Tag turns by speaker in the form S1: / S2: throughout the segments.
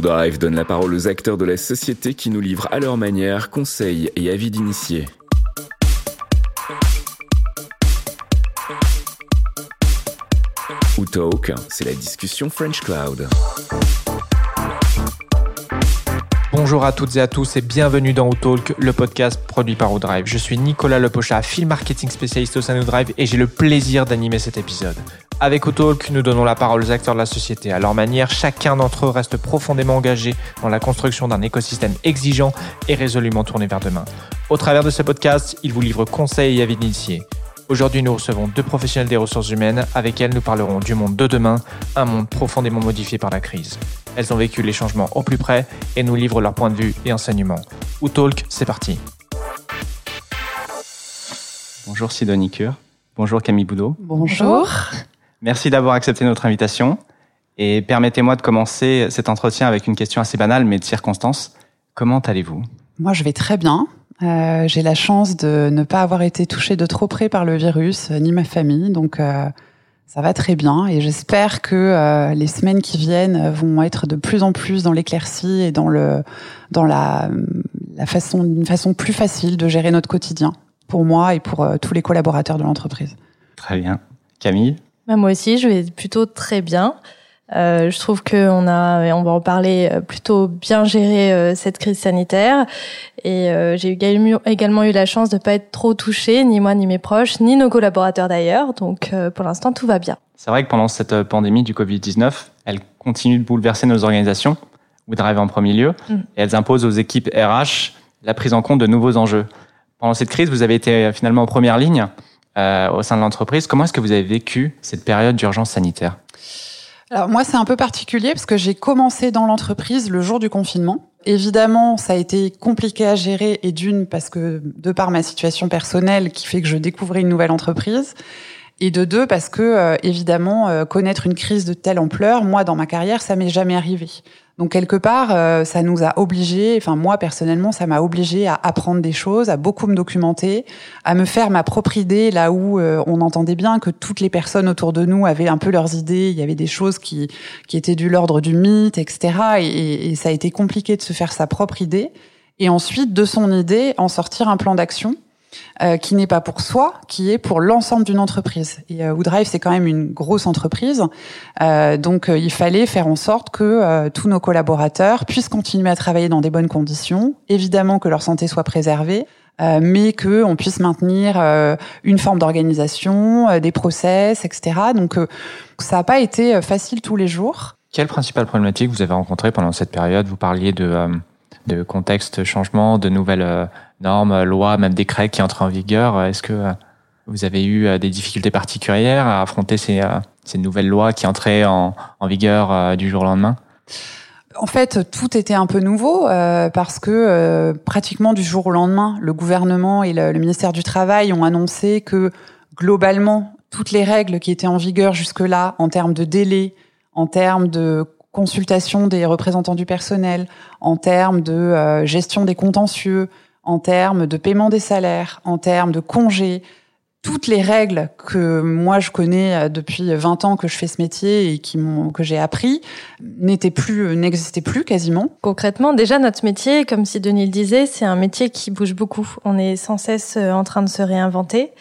S1: Drive donne la parole aux acteurs de la société qui nous livrent à leur manière conseils et avis d'initiés. Ou Talk, c'est la discussion French Cloud.
S2: Bonjour à toutes et à tous et bienvenue dans Outalk, le podcast produit par Drive. Je suis Nicolas Lepocha, film marketing spécialiste au sein de Drive et j'ai le plaisir d'animer cet épisode. Avec Outalk, nous donnons la parole aux acteurs de la société. À leur manière, chacun d'entre eux reste profondément engagé dans la construction d'un écosystème exigeant et résolument tourné vers demain. Au travers de ce podcast, ils vous livrent conseils et avis d'initiés. Aujourd'hui, nous recevons deux professionnels des ressources humaines avec elles nous parlerons du monde de demain, un monde profondément modifié par la crise. Elles ont vécu les changements au plus près et nous livrent leur point de vue et enseignements. Ou Talk, c'est parti. Bonjour Sidonie Cure. Bonjour Camille Boudot.
S3: Bonjour.
S2: Merci d'avoir accepté notre invitation. Et permettez-moi de commencer cet entretien avec une question assez banale mais de circonstance. Comment allez-vous?
S3: Moi, je vais très bien. Euh, j'ai la chance de ne pas avoir été touchée de trop près par le virus, euh, ni ma famille, donc euh, ça va très bien. Et j'espère que les semaines qui viennent vont être de plus en plus dans l'éclaircie et dans le dans la, la façon une façon plus facile de gérer notre quotidien pour moi et pour tous les collaborateurs de l'entreprise.
S2: Très bien, Camille?
S4: Bah, moi aussi, je vais plutôt très bien. Euh, je trouve qu'on a, et on va en parler, euh, plutôt bien géré euh, cette crise sanitaire. Et euh, j'ai également eu la chance de pas être trop touchée, ni moi, ni mes proches, ni nos collaborateurs d'ailleurs. Donc pour l'instant, tout va bien.
S2: C'est vrai que pendant cette pandémie du Covid-19, elle continue de bouleverser nos organisations, ou Drive en premier lieu, mm. et elles imposent aux équipes RH la prise en compte de nouveaux enjeux. Pendant cette crise, vous avez été finalement en première ligne au sein de l'entreprise. Comment est-ce que vous avez vécu cette période d'urgence sanitaire?
S3: Alors moi, c'est un peu particulier parce que j'ai commencé dans l'entreprise le jour du confinement. Évidemment, ça a été compliqué à gérer et d'une parce que de par ma situation personnelle qui fait que je découvrais une nouvelle entreprise et de deux parce que euh, évidemment euh, connaître une crise de telle ampleur, moi dans ma carrière, ça m'est jamais arrivé. Donc quelque part, euh, ça nous a obligés, enfin moi personnellement, ça m'a obligé à apprendre des choses, à beaucoup me documenter, à me faire ma propre idée là où euh, on entendait bien que toutes les personnes autour de nous avaient un peu leurs idées, il y avait des choses qui qui étaient du l'ordre du mythe, etc. Et, et ça a été compliqué de se faire sa propre idée. Et ensuite, de son idée, en sortir un plan d'action euh, qui n'est pas pour soi, qui est pour l'ensemble d'une entreprise. Et euh, Woodrive, c'est quand même une grosse entreprise, euh, donc euh, il fallait faire en sorte que tous nos collaborateurs puissent continuer à travailler dans des bonnes conditions, évidemment que leur santé soit préservée, mais que on puisse maintenir une forme d'organisation, des process, etc. Donc ça n'a pas été facile tous les jours.
S2: Quelle principale problématique vous avez rencontrée pendant cette période? Vous parliez de, de contexte changement, de nouvelles normes, lois, même décrets qui entrent en vigueur. Est-ce que euh, vous avez eu euh, des difficultés particulières à affronter ces, euh, ces nouvelles lois qui entraient en, vigueur du jour au lendemain?
S3: En fait, tout était un peu nouveau parce que pratiquement du jour au lendemain, le gouvernement et le, ministère du Travail ont annoncé que globalement, toutes les règles qui étaient en vigueur jusque-là, en termes de délai, en termes de consultation des représentants du personnel, en termes de gestion des contentieux, en termes de paiement des salaires, en termes de congés, toutes les règles que moi je connais euh, depuis 20 ans que je fais ce métier et qui que j'ai appris n'étaient plus euh, n'existaient plus quasiment.
S4: Concrètement, déjà notre métier, comme si Denis le disait, c'est un métier qui bouge beaucoup. On est sans cesse euh, en train de se réinventer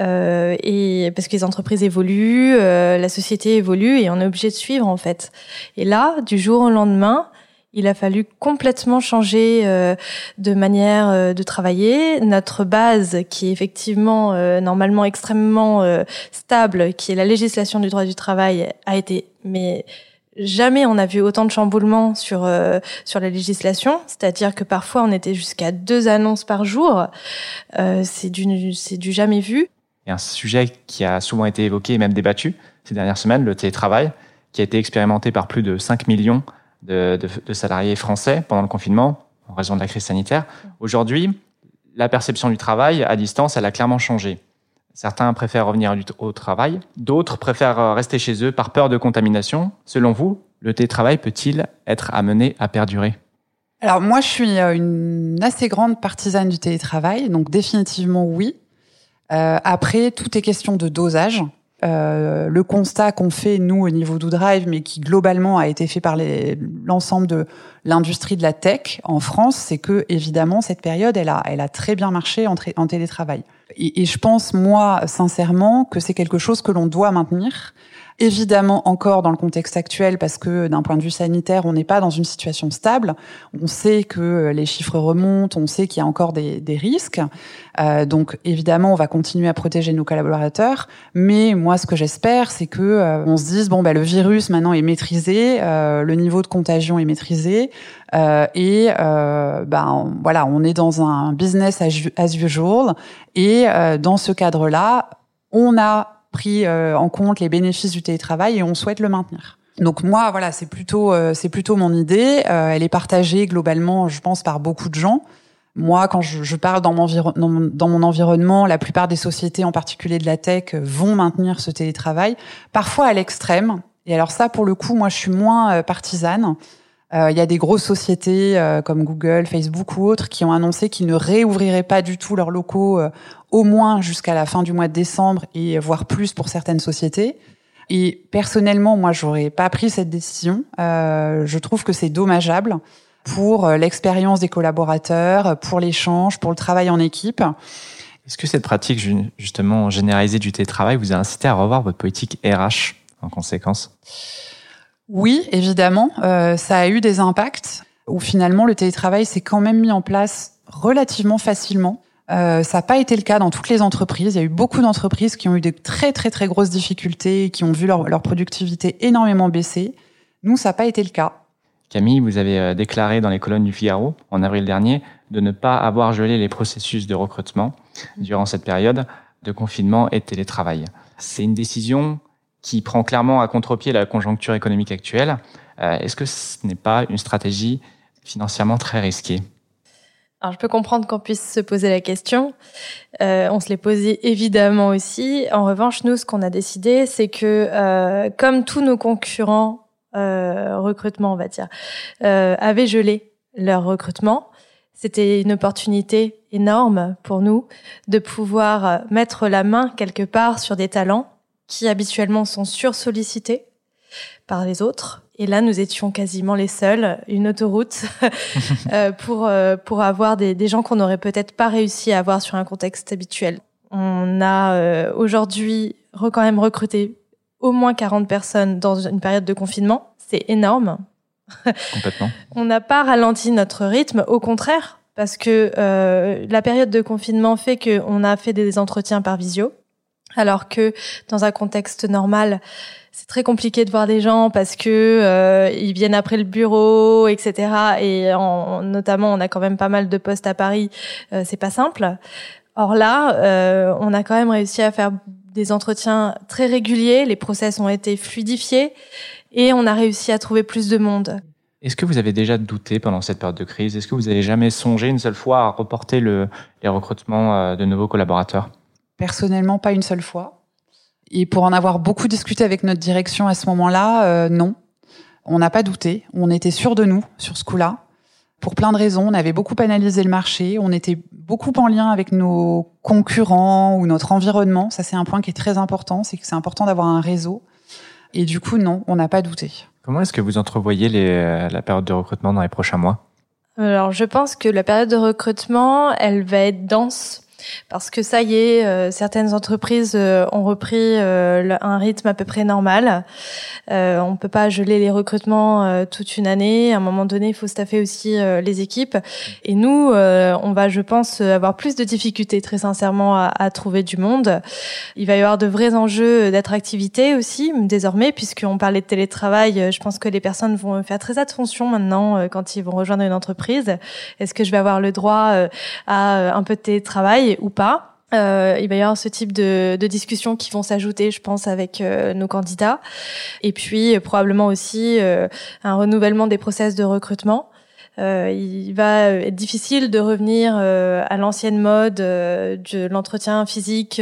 S4: euh, et parce que les entreprises évoluent, la société évolue et on est obligé de suivre en fait. Et là, du jour au lendemain, il a fallu complètement changer euh, de manière euh, de travailler. Notre base, qui est effectivement euh, normalement extrêmement stable, qui est la législation du droit du travail, a été mais jamais on a vu autant de chamboulements sur sur la législation. C'est-à-dire que parfois on était jusqu'à deux annonces par jour. c'est du c'est du jamais vu.
S2: A un sujet qui a souvent été évoqué et même débattu ces dernières semaines, le télétravail, qui a été expérimenté par plus de 5 millions de, salariés français pendant le confinement en raison de la crise sanitaire. Aujourd'hui, la perception du travail à distance, elle a clairement changé. Certains préfèrent revenir au travail, d'autres préfèrent rester chez eux par peur de contamination. Selon vous, le télétravail peut-il être amené à perdurer?
S3: Alors moi, je suis euh, une assez grande partisane du télétravail, donc définitivement oui. Euh, après, tout est question de dosage. Euh, le constat qu'on fait nous au niveau d'Oudrive, mais qui globalement a été fait par l'ensemble de l'industrie de la tech en France, c'est que évidemment cette période, elle a, très bien marché en télétravail. Et, et, je pense moi sincèrement que c'est quelque chose que l'on doit maintenir évidemment encore dans le contexte actuel parce que d'un point de vue sanitaire, on n'est pas dans une situation stable. On sait que les chiffres remontent, on sait qu'il y a encore des, des risques. Euh, donc évidemment, on va continuer à protéger nos collaborateurs. Mais moi, ce que j'espère, c'est que euh, on se dise bon, bah, le virus maintenant est maîtrisé, euh, le niveau de contagion est maîtrisé. Euh, et euh, ben voilà, on est dans un business as usual. Et dans ce cadre-là, on a pris euh, en compte les bénéfices du télétravail et on souhaite le maintenir. Donc moi, voilà, c'est plutôt euh, c'est plutôt mon idée. Euh, elle est partagée globalement, je pense, par beaucoup de gens. Moi, quand je, je parle dans mon, dans mon environnement, la plupart des sociétés, en particulier de la tech, vont maintenir ce télétravail, parfois à l'extrême. Et alors ça, pour le coup, moi, je suis moins partisane. Il y a des grosses sociétés comme Google, Facebook ou autres qui ont annoncé qu'ils ne réouvriraient pas du tout leurs locaux au moins jusqu'à la fin du mois de décembre et voire plus pour certaines sociétés. Et personnellement, moi, j'aurais pas pris cette décision. Euh, je trouve que c'est dommageable pour euh, l'expérience des collaborateurs, pour l'échange, pour le travail en équipe.
S2: Est-ce que cette pratique justement généralisée du télétravail vous a incité à revoir votre politique RH en conséquence?
S3: Oui, évidemment. Euh, ça a eu des impacts où finalement le télétravail s'est quand même mis en place relativement facilement. Euh, ça n'a pas été le cas dans toutes les entreprises. Il y a eu beaucoup d'entreprises qui ont eu de très très très grosses difficultés, qui ont vu leur, leur productivité énormément baisser. Nous, ça n'a pas été le cas.
S2: Camille, vous avez euh, déclaré dans les colonnes du Figaro en avril dernier de ne pas avoir gelé les processus de recrutement durant cette période de confinement et de télétravail. C'est une décision qui prend clairement à contre-pied la conjoncture économique actuelle. Euh, est-ce que ce n'est pas une stratégie financièrement très risquée?
S4: Alors, je peux comprendre qu'on puisse se poser la question. Euh, on se l'est posé évidemment aussi. En revanche, nous, ce qu'on a décidé, c'est que euh, comme tous nos concurrents recrutement, on va dire, avaient gelé leur recrutement, c'était une opportunité énorme pour nous de pouvoir mettre la main quelque part sur des talents qui habituellement sont sursollicités par les autres et là, nous étions quasiment les seuls, une autoroute euh, pour euh, pour avoir des, des gens qu'on n'aurait peut-être pas réussi à avoir sur un contexte habituel. On a euh, aujourd'hui quand même recruté au moins 40 personnes dans une période de confinement. C'est énorme.
S2: Complètement.
S4: On n'a pas ralenti notre rythme, au contraire, parce que la période de confinement fait qu'on a fait des entretiens par visio, alors que dans un contexte normal, c'est très compliqué de voir des gens parce que euh, ils viennent après le bureau, etc. Et en, notamment, on a quand même pas mal de postes à Paris. Euh, c'est pas simple. Or là, euh, on a quand même réussi à faire des entretiens très réguliers. Les process ont été fluidifiés et on a réussi à trouver plus de monde.
S2: Est-ce que vous avez déjà douté pendant cette période de crise? Est-ce que vous avez jamais songé une seule fois à reporter le, les recrutements de nouveaux collaborateurs?
S3: Personnellement, pas une seule fois. Et pour en avoir beaucoup discuté avec notre direction à ce moment-là, euh, non. On n'a pas douté. On était sûr de nous sur ce coup-là. Pour plein de raisons. On avait beaucoup analysé le marché. On était beaucoup en lien avec nos concurrents ou notre environnement. Ça, c'est un point qui est très important. C'est que c'est important d'avoir un réseau. Et du coup, non, on n'a pas douté.
S2: Comment est-ce que vous entrevoyez les, la période de recrutement dans les prochains mois?
S4: Alors, je pense que la période de recrutement, elle va être dense parce que ça y est, euh, certaines entreprises euh, ont repris euh, un rythme à peu près normal. on peut pas geler les recrutements toute une année. À un moment donné, il faut staffer aussi les équipes. Et nous, on va, je pense, avoir plus de difficultés, très sincèrement, à, à, trouver du monde. Il va y avoir de vrais enjeux d'attractivité aussi, désormais, puisqu'on parlait de télétravail. Je pense que les personnes vont faire très attention maintenant quand ils vont rejoindre une entreprise. Est-ce que je vais avoir le droit à un peu de télétravail? Ou pas. Euh, il va y avoir ce type de, de discussions qui vont s'ajouter, je pense, avec euh, nos candidats. Et puis, euh, probablement aussi un renouvellement des process de recrutement. Euh, il va être difficile de revenir euh, à l'ancienne mode euh, de l'entretien physique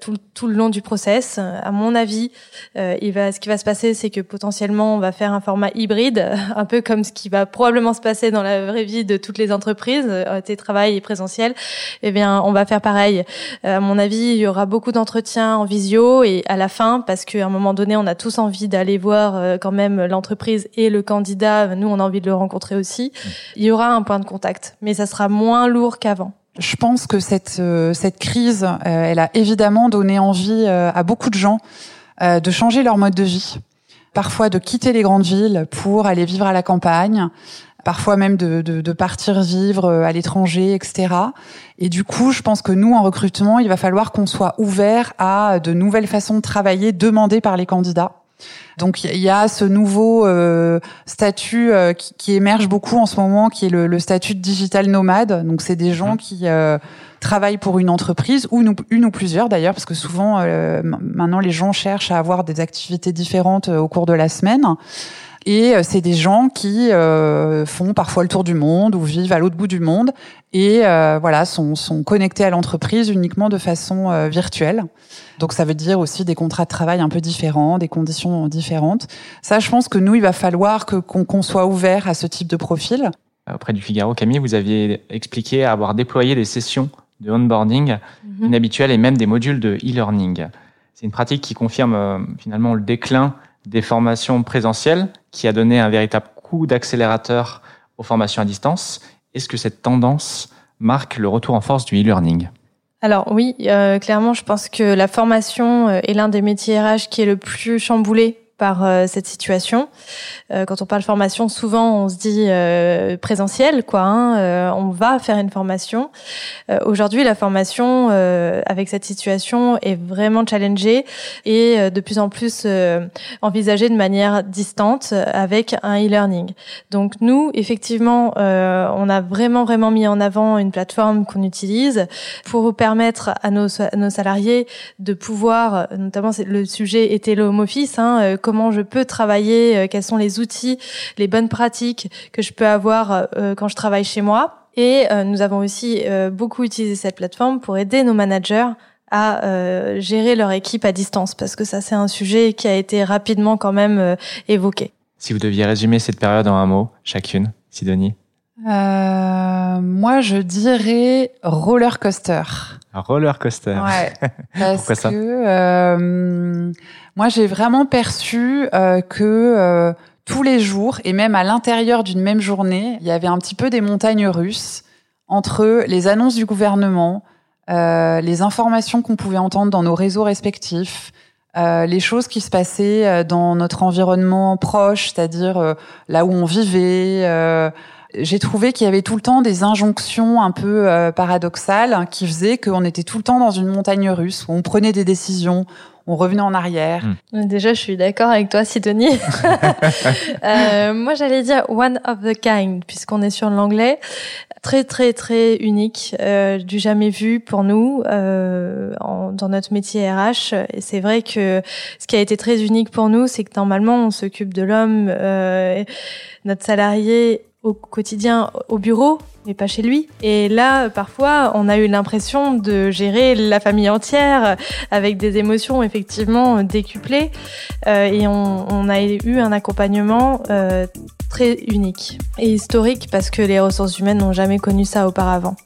S4: tout, tout, le long du process. À mon avis, il va, ce qui va se passer, c'est que potentiellement, on va faire un format hybride, un peu comme ce qui va probablement se passer dans la vraie vie de toutes les entreprises, télétravail et présentiel. Eh bien, on va faire pareil. à mon avis, il y aura beaucoup d'entretiens en visio et à la fin, parce qu'à un moment donné, on a tous envie d'aller voir quand même l'entreprise et le candidat. Nous, on a envie de le rencontrer aussi, il y aura un point de contact, mais ça sera moins lourd qu'avant.
S3: Je pense que cette euh, cette crise, euh, elle a évidemment donné envie euh, à beaucoup de gens de changer leur mode de vie, parfois de quitter les grandes villes pour aller vivre à la campagne, parfois même de, de, de partir vivre à l'étranger, etc. Et du coup, je pense que nous, en recrutement, il va falloir qu'on soit ouvert à de nouvelles façons de travailler demandées par les candidats. Donc il y a ce nouveau euh, statut euh, qui, qui, émerge beaucoup en ce moment, qui est le, le statut de digital nomade. Donc c'est des gens mmh. qui euh, travaillent pour une entreprise ou une, ou plusieurs d'ailleurs, parce que souvent maintenant les gens cherchent à avoir des activités différentes au cours de la semaine. Et c'est des gens qui font parfois le tour du monde ou vivent à l'autre bout du monde et voilà sont, sont connectés à l'entreprise uniquement de façon virtuelle. Donc ça veut dire aussi des contrats de travail un peu différents, des conditions différentes. Ça, je pense que nous, il va falloir que qu'on soit ouvert à ce type de profil.
S2: Auprès du Figaro, Camille, vous aviez expliqué avoir déployé des sessions de onboarding mhm. inhabituelles et même des modules de e-learning. C'est une pratique qui confirme euh, finalement le déclin des formations présentielles, qui a donné un véritable coup d'accélérateur aux formations à distance. Est-ce que cette tendance marque le retour en force du e-learning?
S4: Alors oui, euh, clairement, je pense que la formation euh, est l'un des métiers RH qui est le plus chamboulé par euh, cette situation. Euh, quand on parle formation, souvent on se dit euh, présentiel, quoi. Hein, on va faire une formation. Aujourd'hui, la formation avec cette situation est vraiment challengée et de plus en plus envisagée de manière distante avec un e-learning. Donc nous, effectivement, on a vraiment vraiment mis en avant une plateforme qu'on utilise pour permettre à nos, nos salariés de pouvoir, notamment le sujet était le home office. Hein, comment je peux travailler, euh, quels sont les outils, les bonnes pratiques que je peux avoir euh, quand je travaille chez moi. Et euh, nous avons aussi beaucoup utilisé cette plateforme pour aider nos managers à gérer leur équipe à distance, parce que ça c'est un sujet qui a été rapidement quand même évoqué.
S2: Si vous deviez résumer cette période en un mot, chacune, Sidonie
S3: Moi, je dirais roller coaster.
S2: Un roller coaster.
S3: Ouais. Parce Pourquoi ça que moi, j'ai vraiment perçu euh, que euh, tous les jours, et même à l'intérieur d'une même journée, il y avait un petit peu des montagnes russes entre les annonces du gouvernement, euh, les informations qu'on pouvait entendre dans nos réseaux respectifs, euh, les choses qui se passaient euh, dans notre environnement proche, c'est-à-dire là où on vivait. J'ai trouvé qu'il y avait tout le temps des injonctions un peu paradoxales qui faisaient qu'on était tout le temps dans une montagne russe où on prenait des décisions, on revenait en arrière.
S4: Hmm. Déjà, je suis d'accord avec toi, Sidonie. euh, moi, j'allais dire one of the kind, puisqu'on est sur l'anglais. Très, très, très unique, euh, du jamais vu pour nous euh, dans notre métier RH. Et c'est vrai que ce qui a été très unique pour nous, c'est que normalement, on s'occupe de l'homme, euh, notre salarié au quotidien au bureau, mais pas chez lui. Et là, parfois, on a eu l'impression de gérer la famille entière avec des émotions effectivement décuplées. Euh, et on, on, a eu un accompagnement euh, très unique et historique parce que les ressources humaines n'ont jamais connu ça auparavant.